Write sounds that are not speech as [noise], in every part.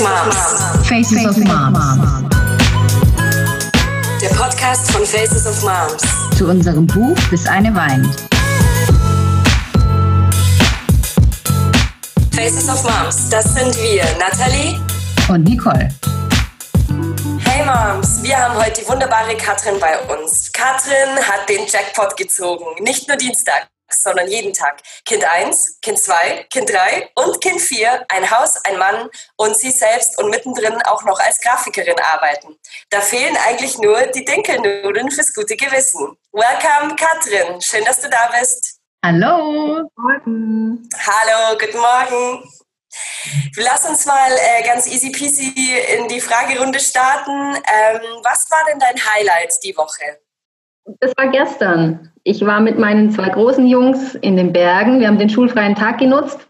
Moms. Faces of Moms. Der Podcast von Faces of Moms. Zu unserem Buch Bis eine weint. Faces of Moms, das sind wir, Nathalie und Nicole. Hey Moms, wir haben heute die wunderbare Katrin bei uns. Katrin hat den Jackpot gezogen. Nicht nur Dienstag, sondern jeden Tag. Kind 1, Kind 2, Kind 3 und Kind 4, ein Haus, ein Mann und sie selbst und mittendrin auch noch als Grafikerin arbeiten. Da fehlen eigentlich nur die Dinkelnudeln fürs gute Gewissen. Welcome, Katrin. Schön, dass du da bist. Hallo. Morgen. Hallo, guten Morgen. Lass uns mal äh, ganz easy peasy in die Fragerunde starten. Ähm, was war denn dein Highlight die Woche? Das war gestern. Ich war mit meinen zwei großen Jungs in den Bergen. Wir haben den schulfreien Tag genutzt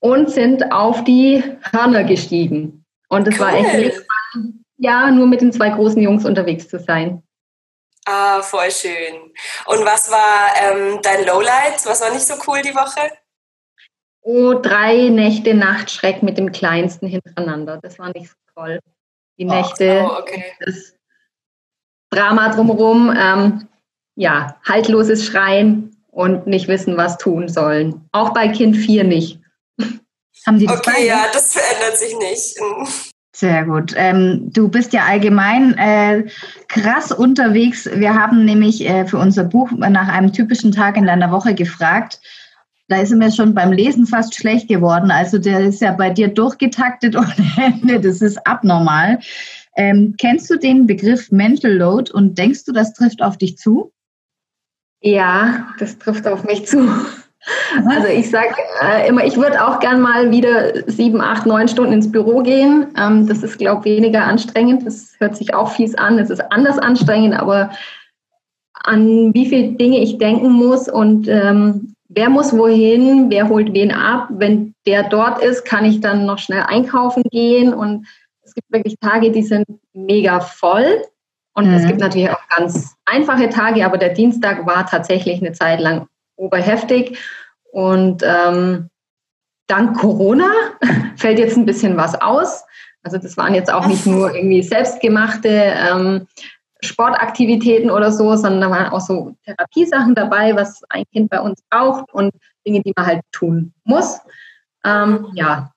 und sind auf die Hörner gestiegen. Und es cool. war echt spannend, ja, nur mit den zwei großen Jungs unterwegs zu sein. Ah, voll schön. Und was war ähm, dein Lowlight? Was war nicht so cool die Woche? Oh, drei Nächte Nachtschreck mit dem Kleinsten hintereinander. Das war nicht so toll. Die Nächte, oh, okay. das Drama drumherum, ähm, ja, haltloses Schreien und nicht wissen, was tun sollen. Auch bei Kind 4 nicht. [laughs] Haben Sie das okay, ja, das verändert sich nicht. [laughs] Sehr gut. Ähm, du bist ja allgemein äh, krass unterwegs. Wir haben nämlich äh, für unser Buch nach einem typischen Tag in deiner Woche gefragt. Da ist mir schon beim Lesen fast schlecht geworden. Also der ist ja bei dir durchgetaktet [laughs] ohne Ende. Das ist abnormal. Ähm, kennst du den Begriff Mental Load und denkst du, das trifft auf dich zu? Ja, das trifft auf mich zu. Also ich sage äh, immer, ich würde auch gern mal wieder sieben, acht, neun Stunden ins Büro gehen. Ähm, das ist, glaube ich, weniger anstrengend. Das hört sich auch fies an. Es ist anders anstrengend, aber an wie viele Dinge ich denken muss und ähm, wer muss wohin, wer holt wen ab. Wenn der dort ist, kann ich dann noch schnell einkaufen gehen und gibt wirklich Tage, die sind mega voll. Und mhm. es gibt natürlich auch ganz einfache Tage, aber der Dienstag war tatsächlich eine Zeit lang oberheftig. Und ähm, dank Corona [laughs] fällt jetzt ein bisschen was aus. Also das waren jetzt auch nicht nur irgendwie selbstgemachte ähm, Sportaktivitäten oder so, sondern da waren auch so Therapiesachen dabei, was ein Kind bei uns braucht und Dinge, die man halt tun muss. Ähm, ja,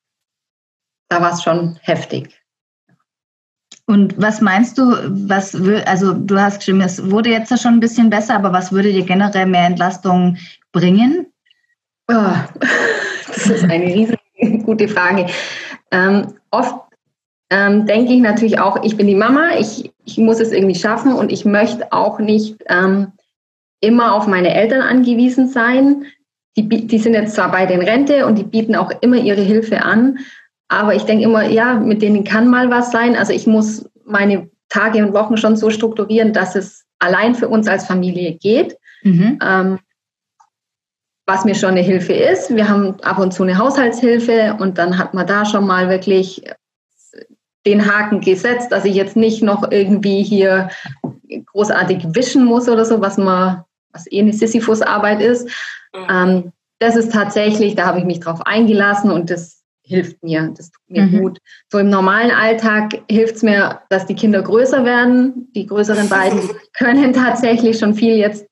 da war es schon heftig. Und was meinst du, was also du hast geschrieben, es wurde jetzt ja schon ein bisschen besser, aber was würde dir generell mehr Entlastung bringen? Oh, das ist eine riesige gute Frage. Ähm, oft ähm, denke ich natürlich auch, ich bin die Mama, ich, ich muss es irgendwie schaffen und ich möchte auch nicht ähm, immer auf meine Eltern angewiesen sein. Die, die sind jetzt zwar bei den Rente und die bieten auch immer ihre Hilfe an, aber ich denke immer, ja, mit denen kann mal was sein. Also ich muss meine Tage und Wochen schon so strukturieren, dass es allein für uns als Familie geht. Mhm. Ähm, was mir schon eine Hilfe ist. Wir haben ab und zu eine Haushaltshilfe und dann hat man da schon mal wirklich den Haken gesetzt, dass ich jetzt nicht noch irgendwie hier großartig wischen muss oder so, was man, was eh eine Sisyphus-Arbeit ist. Mhm. Ähm, das ist tatsächlich, da habe ich mich drauf eingelassen und das hilft mir, das tut mir mhm. gut. So im normalen Alltag hilft es mir, dass die Kinder größer werden. Die größeren [laughs] beiden können tatsächlich schon viel jetzt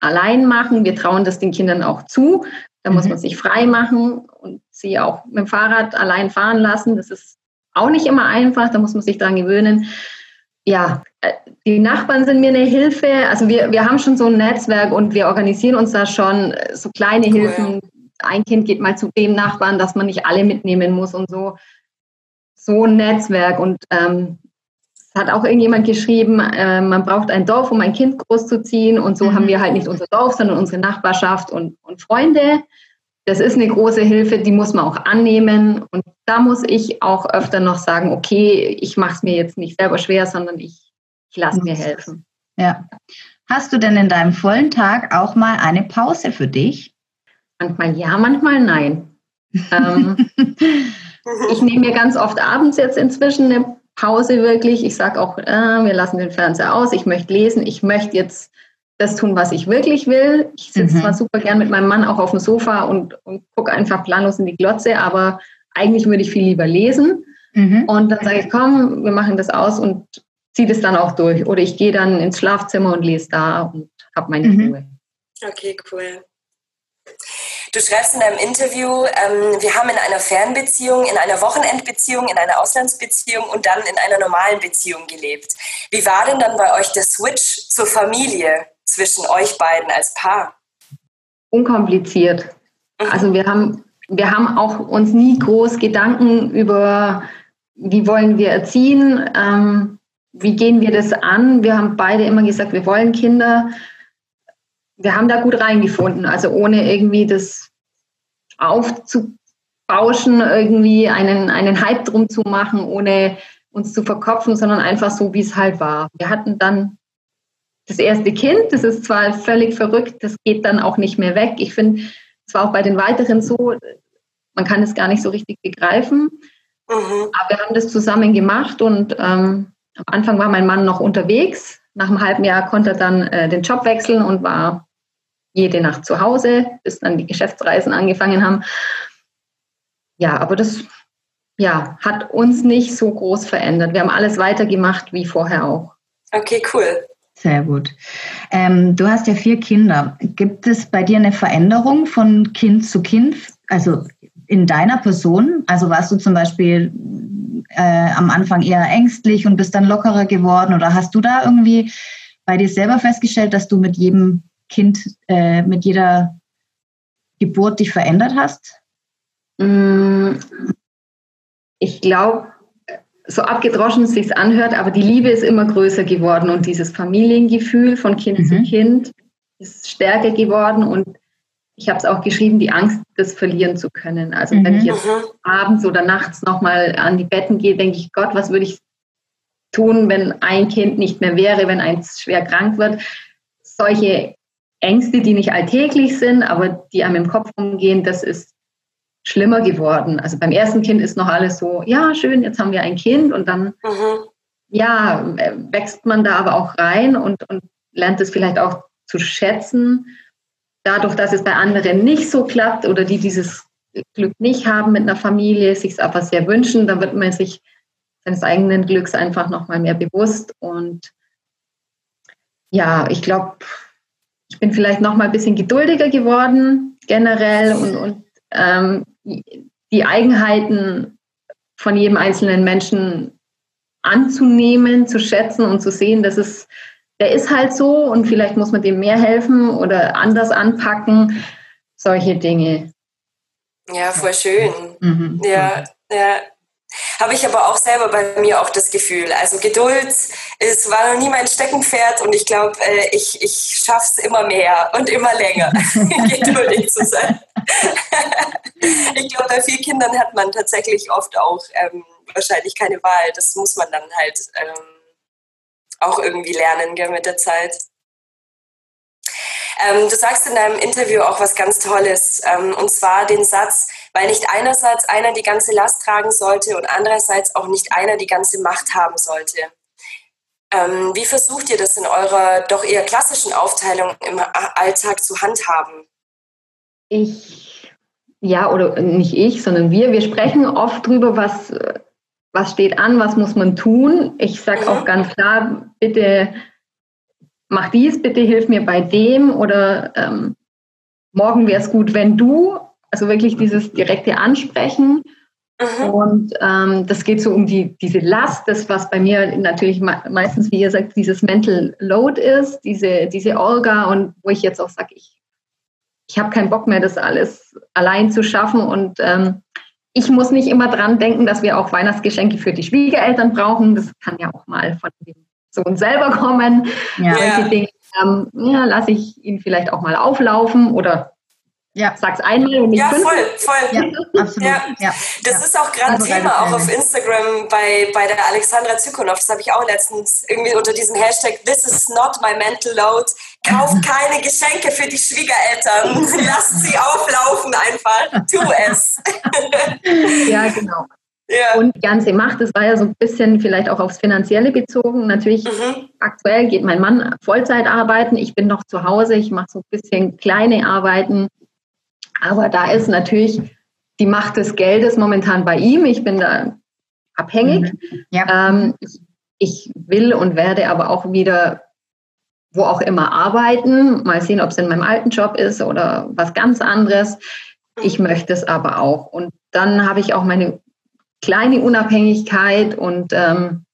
allein machen. Wir trauen das den Kindern auch zu. Da mhm. muss man sich frei machen und sie auch mit dem Fahrrad allein fahren lassen. Das ist auch nicht immer einfach, da muss man sich dran gewöhnen. Ja, äh, die Nachbarn sind mir eine Hilfe. Also wir, wir haben schon so ein Netzwerk und wir organisieren uns da schon so kleine cool. Hilfen, ein Kind geht mal zu dem Nachbarn, dass man nicht alle mitnehmen muss und so. So ein Netzwerk. Und ähm, es hat auch irgendjemand geschrieben, äh, man braucht ein Dorf, um ein Kind großzuziehen. Und so mhm. haben wir halt nicht unser Dorf, sondern unsere Nachbarschaft und, und Freunde. Das ist eine große Hilfe, die muss man auch annehmen. Und da muss ich auch öfter noch sagen, okay, ich mache es mir jetzt nicht selber schwer, sondern ich, ich lasse mir helfen. Ja. Hast du denn in deinem vollen Tag auch mal eine Pause für dich? Manchmal ja, manchmal nein. ähm, [laughs] ich nehme mir ganz oft abends jetzt inzwischen eine Pause wirklich. Ich sage auch, äh, wir lassen den Fernseher aus, ich möchte lesen, ich möchte jetzt das tun, was ich wirklich will. Ich sitze mhm. zwar super gern mit meinem Mann auch auf dem Sofa und, und gucke einfach planlos in die Glotze, aber eigentlich würde ich viel lieber lesen. Mhm. Und dann sage ich, komm, wir machen das aus und ziehe das dann auch durch. Oder ich gehe dann ins Schlafzimmer und lese da und habe meine mhm. Ruhe. Okay, cool. Du schreibst in deinem Interview, ähm, wir haben in einer Fernbeziehung, in einer Wochenendbeziehung, in einer Auslandsbeziehung und dann in einer normalen Beziehung gelebt. Wie war denn dann bei euch der Switch zur Familie zwischen euch beiden als Paar? Unkompliziert. Mhm. Also wir haben, wir haben auch uns nie groß Gedanken über, wie wollen wir erziehen, ähm, wie gehen wir das an. Wir haben beide immer gesagt, wir wollen Kinder wir haben da gut reingefunden. Also ohne irgendwie das aufzubauschen, irgendwie einen, einen Hype drum zu machen, ohne uns zu verkopfen, sondern einfach so, wie es halt war. Wir hatten dann das erste Kind, das ist zwar völlig verrückt, das geht dann auch nicht mehr weg. Ich finde, es war auch bei den weiteren so, man kann es gar nicht so richtig begreifen. Mhm. Aber wir haben das zusammen gemacht und ähm, am Anfang war mein Mann noch unterwegs. Nach einem halben Jahr konnte er dann äh, den Job wechseln und war jede Nacht zu Hause, bis dann die Geschäftsreisen angefangen haben. Ja, aber das ja, hat uns nicht so groß verändert. Wir haben alles weitergemacht wie vorher auch. Okay, cool. Sehr gut. Ähm, du hast ja vier Kinder. Gibt es bei dir eine Veränderung von Kind zu Kind? Also in deiner Person? Also warst du zum Beispiel äh, am Anfang eher ängstlich und bist dann lockerer geworden? Oder hast du da irgendwie bei dir selber festgestellt, dass du mit jedem Kind äh, mit jeder Geburt dich verändert hast? Mm, ich glaube, so abgedroschen es sich anhört, aber die Liebe ist immer größer geworden und dieses Familiengefühl von Kind mhm. zu Kind ist stärker geworden und ich habe es auch geschrieben, die Angst, das verlieren zu können. Also mhm. wenn ich jetzt mhm. abends oder nachts nochmal an die Betten gehe, denke ich, Gott, was würde ich tun, wenn ein Kind nicht mehr wäre, wenn eins schwer krank wird. Solche Ängste, die nicht alltäglich sind, aber die einem im Kopf umgehen, das ist schlimmer geworden. Also beim ersten Kind ist noch alles so, ja, schön, jetzt haben wir ein Kind und dann, mhm. ja, wächst man da aber auch rein und, und lernt es vielleicht auch zu schätzen. Dadurch, dass es bei anderen nicht so klappt oder die dieses Glück nicht haben mit einer Familie, sich es aber sehr wünschen, dann wird man sich seines eigenen Glücks einfach nochmal mehr bewusst. Und ja, ich glaube, ich bin vielleicht noch mal ein bisschen geduldiger geworden generell und, und ähm, die Eigenheiten von jedem einzelnen Menschen anzunehmen, zu schätzen und zu sehen, dass es, der ist halt so und vielleicht muss man dem mehr helfen oder anders anpacken, solche Dinge. Ja, voll schön. Mhm. Ja, ja, habe ich aber auch selber bei mir auch das Gefühl. Also Geduld ist, war noch nie mein Steckenpferd und ich glaube, äh, ich, ich schaffe es immer mehr und immer länger, [laughs] geduldig zu sein. [laughs] ich glaube, bei vielen Kindern hat man tatsächlich oft auch ähm, wahrscheinlich keine Wahl. Das muss man dann halt ähm, auch irgendwie lernen gell, mit der Zeit. Ähm, du sagst in deinem Interview auch was ganz Tolles, ähm, und zwar den Satz, weil nicht einerseits einer die ganze Last tragen sollte und andererseits auch nicht einer die ganze Macht haben sollte. Ähm, wie versucht ihr das in eurer doch eher klassischen Aufteilung im Alltag zu handhaben? Ich, ja, oder nicht ich, sondern wir, wir sprechen oft drüber, was, was steht an, was muss man tun. Ich sage mhm. auch ganz klar, bitte mach dies, bitte hilf mir bei dem oder ähm, morgen wäre es gut, wenn du. Also wirklich dieses direkte Ansprechen. Mhm. Und ähm, das geht so um die, diese Last, das, was bei mir natürlich meistens, wie ihr sagt, dieses Mental Load ist, diese, diese Olga und wo ich jetzt auch sage, ich, ich habe keinen Bock mehr, das alles allein zu schaffen. Und ähm, ich muss nicht immer dran denken, dass wir auch Weihnachtsgeschenke für die Schwiegereltern brauchen. Das kann ja auch mal von dem Sohn selber kommen. Ja. Solche Dinge ähm, ja, lasse ich ihn vielleicht auch mal auflaufen oder ja. Sag's einmal und nicht Ja, voll, voll. Ja, [laughs] absolut. Ja. ja. Das ja. ist auch gerade ein Thema, auch auf Instagram bei, bei der Alexandra Zykonov. Das habe ich auch letztens irgendwie unter diesem Hashtag This is not my mental load. Kauft [laughs] keine Geschenke für die Schwiegereltern. [laughs] Lasst sie auflaufen einfach. Tu es. ja, genau. Ja. Und die ganze Macht, das war ja so ein bisschen vielleicht auch aufs Finanzielle bezogen. Natürlich, mhm. aktuell geht mein Mann Vollzeit arbeiten. Ich bin noch zu Hause. Ich mache so ein bisschen kleine Arbeiten. Aber da ist natürlich die Macht des Geldes momentan bei ihm. Ich bin da abhängig. Mhm. Ja. Ähm, ich, ich will und werde aber auch wieder wo auch immer arbeiten. Mal sehen, ob es in meinem alten Job ist oder was ganz anderes. Ich möchte es aber auch. Und dann habe ich auch meine kleine Unabhängigkeit und ähm,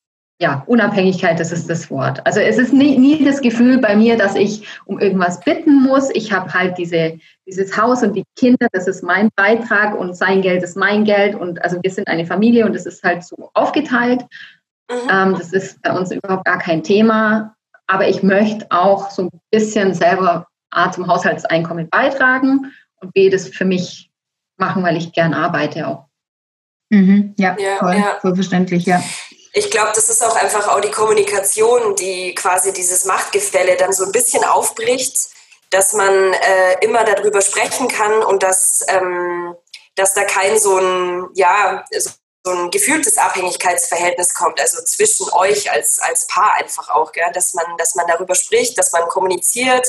ja, Unabhängigkeit, das ist das Wort. Also es ist nie, nie das Gefühl bei mir, dass ich um irgendwas bitten muss. Ich habe halt diese, dieses Haus und die Kinder, das ist mein Beitrag und sein Geld ist mein Geld. Und also wir sind eine Familie und es ist halt so aufgeteilt. Mhm. Ähm, das ist bei uns überhaupt gar kein Thema. Aber ich möchte auch so ein bisschen selber A zum Haushaltseinkommen beitragen und B das für mich machen, weil ich gern arbeite auch. Mhm, ja, ja, voll, ja. voll verständlich, ja. Ich glaube, das ist auch einfach auch die Kommunikation, die quasi dieses Machtgefälle dann so ein bisschen aufbricht, dass man äh, immer darüber sprechen kann und dass, ähm, dass da kein so ein, ja, so ein gefühltes Abhängigkeitsverhältnis kommt, also zwischen euch als, als Paar einfach auch, gell? Dass, man, dass man darüber spricht, dass man kommuniziert.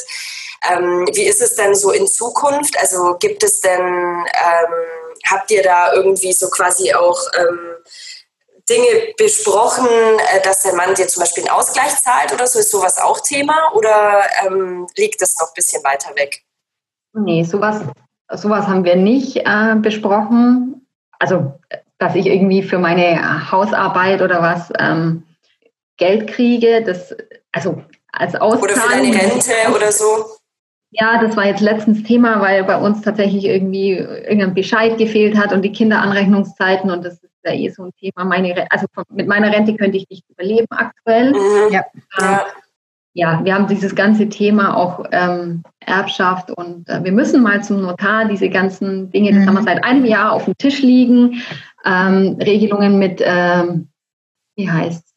Ähm, wie ist es denn so in Zukunft? Also gibt es denn, ähm, habt ihr da irgendwie so quasi auch ähm, Dinge besprochen, äh, dass der Mann dir zum Beispiel einen Ausgleich zahlt oder so? Ist sowas auch Thema oder ähm, liegt das noch ein bisschen weiter weg? Nee, sowas, sowas haben wir nicht äh, besprochen. Also dass ich irgendwie für meine Hausarbeit oder was ähm, Geld kriege. Das, also als Auszahlung. Oder für deine Rente oder so. Ja, das war jetzt letztens Thema, weil bei uns tatsächlich irgendwie irgendein Bescheid gefehlt hat und die Kinderanrechnungszeiten und das ist ja eh so ein Thema. Meine, also mit meiner Rente könnte ich nicht überleben aktuell. Mhm. Ja. ja ja, wir haben dieses ganze Thema auch ähm, Erbschaft und äh, wir müssen mal zum Notar diese ganzen Dinge, das mhm. haben wir seit einem Jahr auf dem Tisch liegen, ähm, Regelungen mit, ähm, wie heißt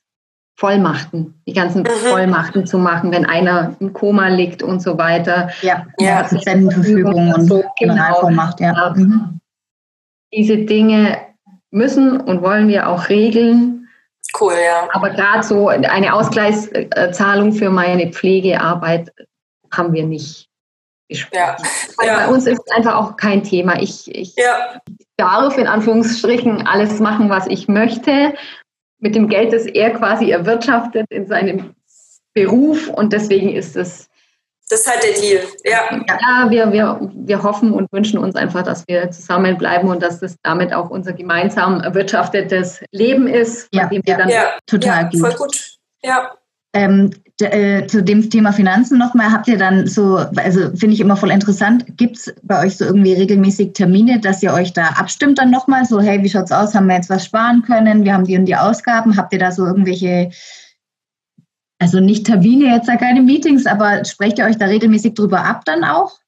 Vollmachten, die ganzen mhm. Vollmachten zu machen, wenn einer im Koma liegt und so weiter. Ja, ja Patientenverfügung und so, Generalvollmacht, genau. ja. Mhm. Diese Dinge müssen und wollen wir auch regeln, Cool, ja. Aber gerade so eine Ausgleichszahlung für meine Pflegearbeit haben wir nicht gesprochen. Ja. ja. Bei uns ist es einfach auch kein Thema. Ich, ich ja. darf in Anführungsstrichen alles machen, was ich möchte, mit dem Geld, das er quasi erwirtschaftet in seinem Beruf. Und deswegen ist es das ist halt der Deal, ja. Ja, wir, wir, wir hoffen und wünschen uns einfach, dass wir zusammenbleiben und dass das damit auch unser gemeinsam erwirtschaftetes Leben ist. Ja, ja, ja total ja, gut. Voll gut, ja. Ähm, äh, zu dem Thema Finanzen nochmal, habt ihr dann so, also finde ich immer voll interessant, gibt es bei euch so irgendwie regelmäßig Termine, dass ihr euch da abstimmt dann nochmal, so hey, wie schaut's aus, haben wir jetzt was sparen können, wir haben die und die Ausgaben, habt ihr da so irgendwelche also nicht Termine, jetzt ja keine Meetings, aber sprecht ihr euch da regelmäßig drüber ab dann auch?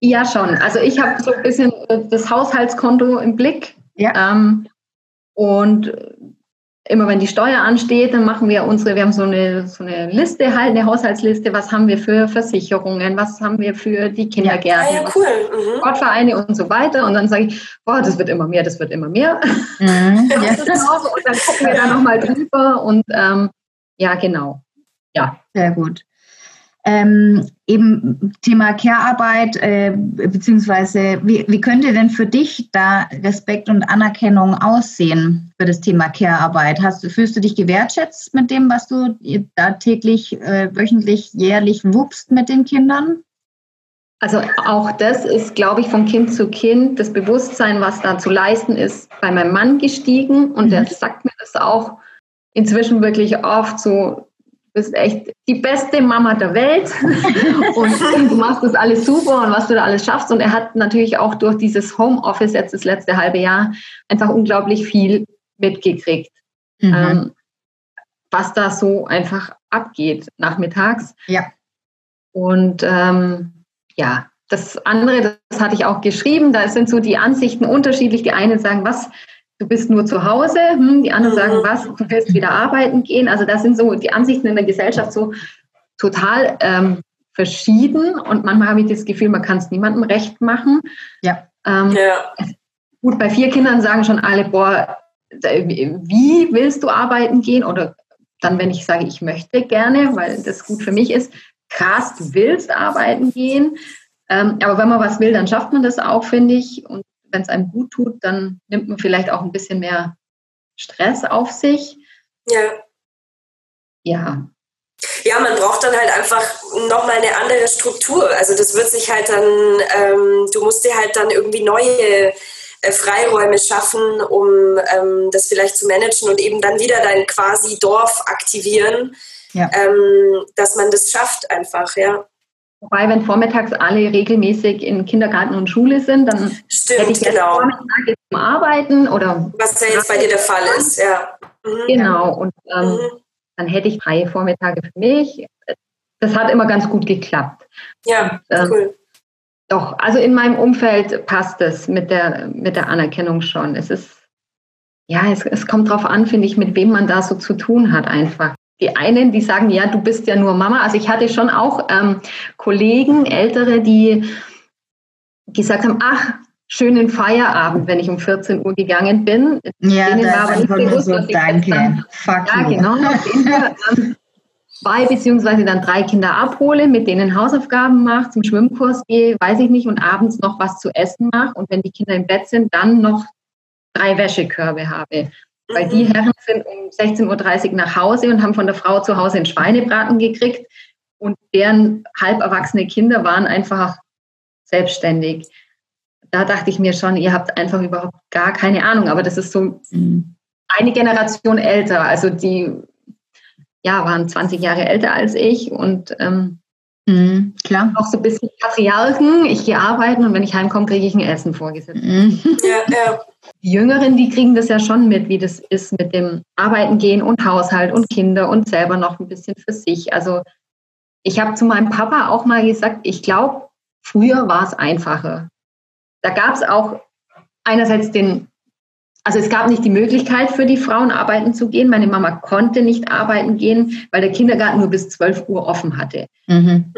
Ja, schon. Also ich habe so ein bisschen das Haushaltskonto im Blick. Ja. Ähm, und immer wenn die Steuer ansteht, dann machen wir unsere, wir haben so eine, so eine Liste halt, eine Haushaltsliste, was haben wir für Versicherungen, was haben wir für die Kindergärten, ja, ja, cool. mhm. Sportvereine und so weiter. Und dann sage ich, boah, das wird immer mehr, das wird immer mehr. Mhm. [laughs] ja. und dann gucken wir da nochmal drüber und ähm, ja, genau. Ja. Sehr gut. Ähm, eben Thema Care-Arbeit, äh, beziehungsweise wie, wie könnte denn für dich da Respekt und Anerkennung aussehen für das Thema Care-Arbeit? Hast, fühlst du dich gewertschätzt mit dem, was du da täglich, äh, wöchentlich, jährlich wuppst mit den Kindern? Also auch das ist, glaube ich, von Kind zu Kind das Bewusstsein, was da zu leisten ist, bei meinem Mann gestiegen und mhm. der sagt mir das auch inzwischen wirklich oft so, bist echt die beste Mama der Welt [laughs] und du machst das alles super und was du da alles schaffst. Und er hat natürlich auch durch dieses Homeoffice jetzt das letzte halbe Jahr einfach unglaublich viel mitgekriegt, mhm. ähm, was da so einfach abgeht nachmittags. Ja. Und ähm, ja, das andere, das hatte ich auch geschrieben, da sind so die Ansichten unterschiedlich. Die einen sagen, was du bist nur zu Hause, hm, die anderen sagen, mhm. was, du willst wieder arbeiten gehen. Also das sind so die Ansichten in der Gesellschaft so total ähm, verschieden und manchmal habe ich das Gefühl, man kann es niemandem recht machen. Ja. Ähm, ja. Gut, bei vier Kindern sagen schon alle, boah, wie willst du arbeiten gehen? Oder dann, wenn ich sage, ich möchte gerne, weil das gut für mich ist, krass, du willst arbeiten gehen. Ähm, aber wenn man was will, dann schafft man das auch, finde ich. Und wenn es einem gut tut, dann nimmt man vielleicht auch ein bisschen mehr Stress auf sich. Ja. Ja. Ja, man braucht dann halt einfach nochmal eine andere Struktur. Also das wird sich halt dann, ähm, du musst dir halt dann irgendwie neue äh, Freiräume schaffen, um ähm, das vielleicht zu managen und eben dann wieder dein quasi Dorf aktivieren, ja. ähm, dass man das schafft einfach, ja. Wobei, wenn vormittags alle regelmäßig in Kindergarten und Schule sind, dann Stimmt, hätte ich genau. Vormittage zum Arbeiten oder was ja jetzt bei dir der Fall ist, ja. Mhm. Genau und ähm, mhm. dann hätte ich freie Vormittage für mich. Das hat immer ganz gut geklappt. Ja, und, ähm, cool. Doch, also in meinem Umfeld passt es mit der, mit der Anerkennung schon. Es ist, ja, es, es kommt darauf an, finde ich, mit wem man da so zu tun hat einfach. Die einen, die sagen, ja, du bist ja nur Mama. Also ich hatte schon auch ähm, Kollegen, Ältere, die gesagt haben, ach, schönen Feierabend, wenn ich um 14 Uhr gegangen bin. Ja, Denen das war aber nicht bewusst, so, danke. Dann, Fuck ja, you. genau. zwei beziehungsweise dann drei Kinder abhole, mit denen Hausaufgaben mache, zum Schwimmkurs gehe, weiß ich nicht, und abends noch was zu essen mache und wenn die Kinder im Bett sind, dann noch drei Wäschekörbe habe. Weil die mhm. Herren sind um 16.30 Uhr nach Hause und haben von der Frau zu Hause einen Schweinebraten gekriegt und deren halb erwachsene Kinder waren einfach selbstständig. Da dachte ich mir schon, ihr habt einfach überhaupt gar keine Ahnung, aber das ist so mhm. eine Generation älter. Also die ja, waren 20 Jahre älter als ich und ähm, mhm, klar. auch so ein bisschen Patriarchen. Ich gehe arbeiten und wenn ich heimkomme, kriege ich ein Essen vorgesetzt. Mhm. [laughs] Ja, ja. Die Jüngeren, die kriegen das ja schon mit, wie das ist mit dem Arbeiten gehen und Haushalt und Kinder und selber noch ein bisschen für sich. Also ich habe zu meinem Papa auch mal gesagt, ich glaube, früher war es einfacher. Da gab es auch einerseits den also es gab nicht die Möglichkeit für die Frauen arbeiten zu gehen. Meine Mama konnte nicht arbeiten gehen, weil der Kindergarten nur bis 12 Uhr offen hatte. Mhm.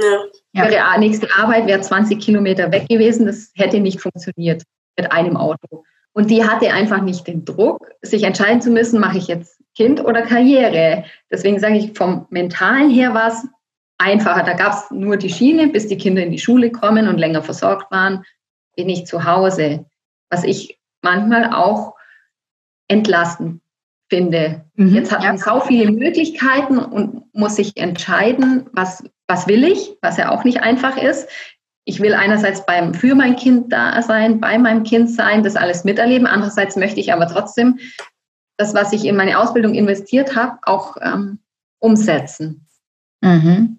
Ja. Ihre nächste Arbeit wäre 20 Kilometer weg gewesen. Das hätte nicht funktioniert mit einem Auto. Und die hatte einfach nicht den Druck, sich entscheiden zu müssen, mache ich jetzt Kind oder Karriere. Deswegen sage ich, vom Mentalen her war es einfacher. Da gab es nur die Schiene, bis die Kinder in die Schule kommen und länger versorgt waren, bin ich zu Hause. Was ich manchmal auch entlasten finde. Mhm, Jetzt hat man ja. so viele Möglichkeiten und muss sich entscheiden, was, was will ich, was ja auch nicht einfach ist. Ich will einerseits beim, für mein Kind da sein, bei meinem Kind sein, das alles miterleben. Andererseits möchte ich aber trotzdem das, was ich in meine Ausbildung investiert habe, auch ähm, umsetzen. Mhm.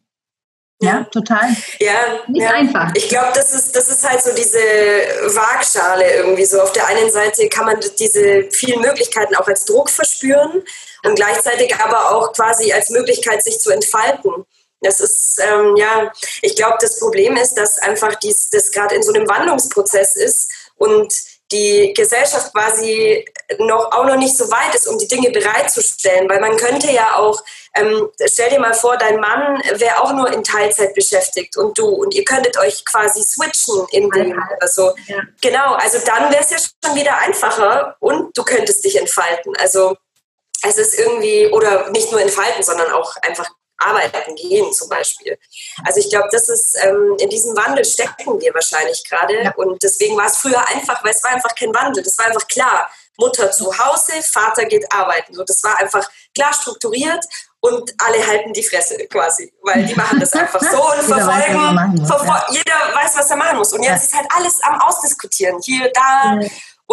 Ja, total. Ja, nicht ja. einfach. Ich glaube, das ist, das ist halt so diese Waagschale irgendwie so. Auf der einen Seite kann man diese vielen Möglichkeiten auch als Druck verspüren und gleichzeitig aber auch quasi als Möglichkeit, sich zu entfalten. Das ist, ähm, ja, ich glaube, das Problem ist, dass einfach dies, das gerade in so einem Wandlungsprozess ist und die Gesellschaft quasi noch, auch noch nicht so weit ist, um die Dinge bereitzustellen. Weil man könnte ja auch, ähm, stell dir mal vor, dein Mann wäre auch nur in Teilzeit beschäftigt und du und ihr könntet euch quasi switchen in dem oder so. Ja. Genau, also dann wäre es ja schon wieder einfacher und du könntest dich entfalten. Also es ist irgendwie, oder nicht nur entfalten, sondern auch einfach arbeiten gehen zum Beispiel. Also ich glaube, das ist ähm, in diesem Wandel stecken wir wahrscheinlich gerade ja. und deswegen war es früher einfach, weil es war einfach kein Wandel, das war einfach klar. Mutter zu Hause, Vater geht arbeiten. So, das war einfach klar strukturiert und alle halten die Fresse quasi, weil die machen das einfach so und verfolgen. [laughs] Jeder weiß, verfol ja. jeder weiß, was er machen muss. Und jetzt ja. ist halt alles am Ausdiskutieren. Hier, da.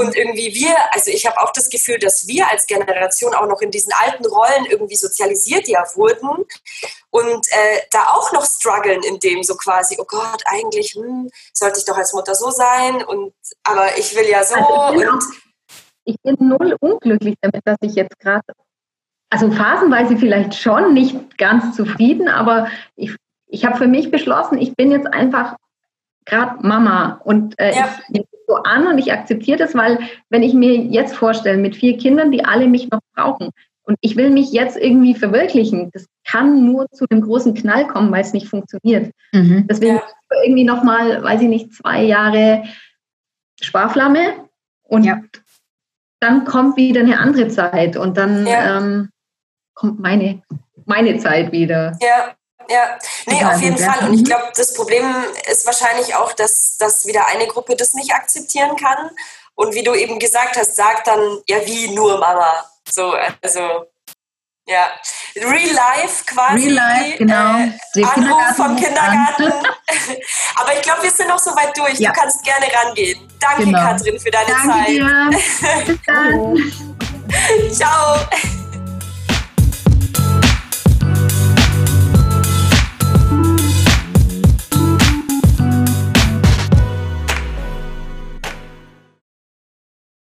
Und irgendwie wir, also ich habe auch das Gefühl, dass wir als Generation auch noch in diesen alten Rollen irgendwie sozialisiert ja wurden und äh, da auch noch strugglen in dem so quasi, oh Gott, eigentlich hm, sollte ich doch als Mutter so sein und aber ich will ja so also ich, bin und ich bin null unglücklich damit, dass ich jetzt gerade, also phasenweise vielleicht schon nicht ganz zufrieden, aber ich, ich habe für mich beschlossen, ich bin jetzt einfach gerade Mama und äh, ja. ich so an und ich akzeptiere das, weil wenn ich mir jetzt vorstelle, mit vier Kindern, die alle mich noch brauchen und ich will mich jetzt irgendwie verwirklichen, das kann nur zu einem großen Knall kommen, weil es nicht funktioniert. Mhm. Deswegen ja. irgendwie nochmal, weiß ich nicht, zwei Jahre Sparflamme und ja. dann kommt wieder eine andere Zeit und dann ja. ähm, kommt meine, meine Zeit wieder. Ja, ja, nee, auf jeden Fall. Und ich glaube, das Problem ist wahrscheinlich auch, dass, dass wieder eine Gruppe das nicht akzeptieren kann. Und wie du eben gesagt hast, sagt dann, ja, wie nur Mama. So, also ja, Real Life quasi. Real Life, genau. Äh, Anruf vom Kindergarten. [laughs] Aber ich glaube, wir sind noch so weit durch. Ja. Du kannst gerne rangehen. Danke, genau. Katrin, für deine Danke Zeit. Dir. [laughs] Bis dann. Ciao.